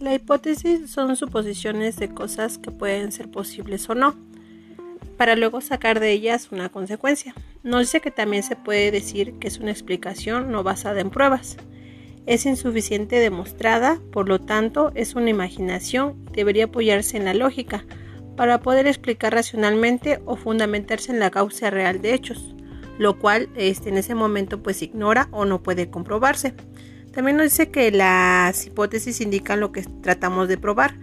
La hipótesis son suposiciones de cosas que pueden ser posibles o no, para luego sacar de ellas una consecuencia. Nos dice que también se puede decir que es una explicación no basada en pruebas. Es insuficiente demostrada, por lo tanto es una imaginación y debería apoyarse en la lógica para poder explicar racionalmente o fundamentarse en la causa real de hechos, lo cual este, en ese momento pues ignora o no puede comprobarse. También nos dice que las hipótesis indican lo que tratamos de probar.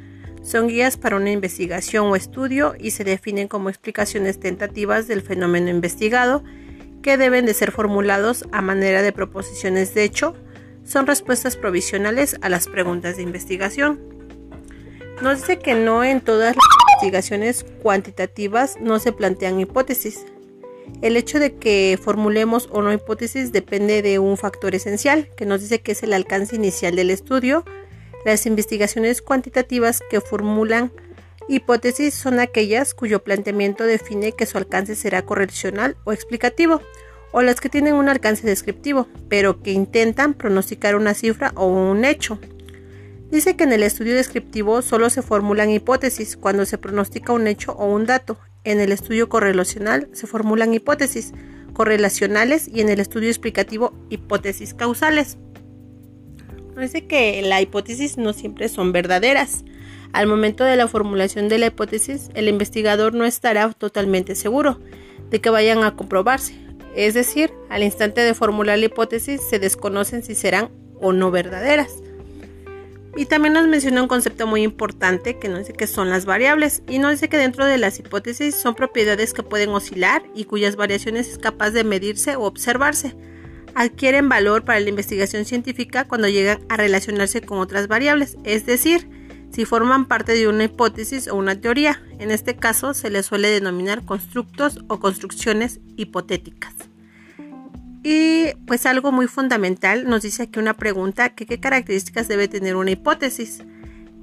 Son guías para una investigación o estudio y se definen como explicaciones tentativas del fenómeno investigado que deben de ser formulados a manera de proposiciones de hecho. Son respuestas provisionales a las preguntas de investigación. Nos dice que no en todas las investigaciones cuantitativas no se plantean hipótesis. El hecho de que formulemos o no hipótesis depende de un factor esencial, que nos dice que es el alcance inicial del estudio. Las investigaciones cuantitativas que formulan hipótesis son aquellas cuyo planteamiento define que su alcance será correccional o explicativo, o las que tienen un alcance descriptivo, pero que intentan pronosticar una cifra o un hecho. Dice que en el estudio descriptivo solo se formulan hipótesis cuando se pronostica un hecho o un dato, en el estudio correlacional se formulan hipótesis correlacionales y en el estudio explicativo hipótesis causales. Dice que la hipótesis no siempre son verdaderas. Al momento de la formulación de la hipótesis, el investigador no estará totalmente seguro de que vayan a comprobarse. Es decir, al instante de formular la hipótesis se desconocen si serán o no verdaderas. Y también nos menciona un concepto muy importante que nos dice que son las variables y nos dice que dentro de las hipótesis son propiedades que pueden oscilar y cuyas variaciones es capaz de medirse o observarse. Adquieren valor para la investigación científica cuando llegan a relacionarse con otras variables, es decir, si forman parte de una hipótesis o una teoría. En este caso se les suele denominar constructos o construcciones hipotéticas. Y pues algo muy fundamental nos dice aquí una pregunta que qué características debe tener una hipótesis.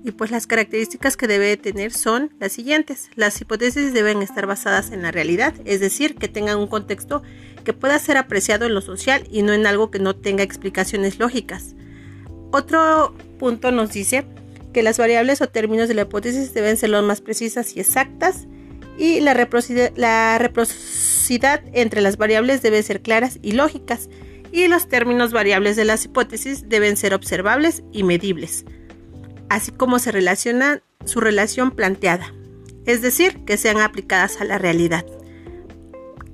Y pues las características que debe tener son las siguientes. Las hipótesis deben estar basadas en la realidad, es decir, que tengan un contexto que pueda ser apreciado en lo social y no en algo que no tenga explicaciones lógicas. Otro punto nos dice que las variables o términos de la hipótesis deben ser lo más precisas y exactas y la, la reciprocidad entre las variables debe ser claras y lógicas y los términos variables de las hipótesis deben ser observables y medibles, así como se relaciona su relación planteada, es decir, que sean aplicadas a la realidad,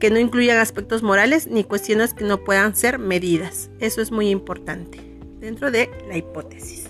que no incluyan aspectos morales ni cuestiones que no puedan ser medidas. Eso es muy importante dentro de la hipótesis.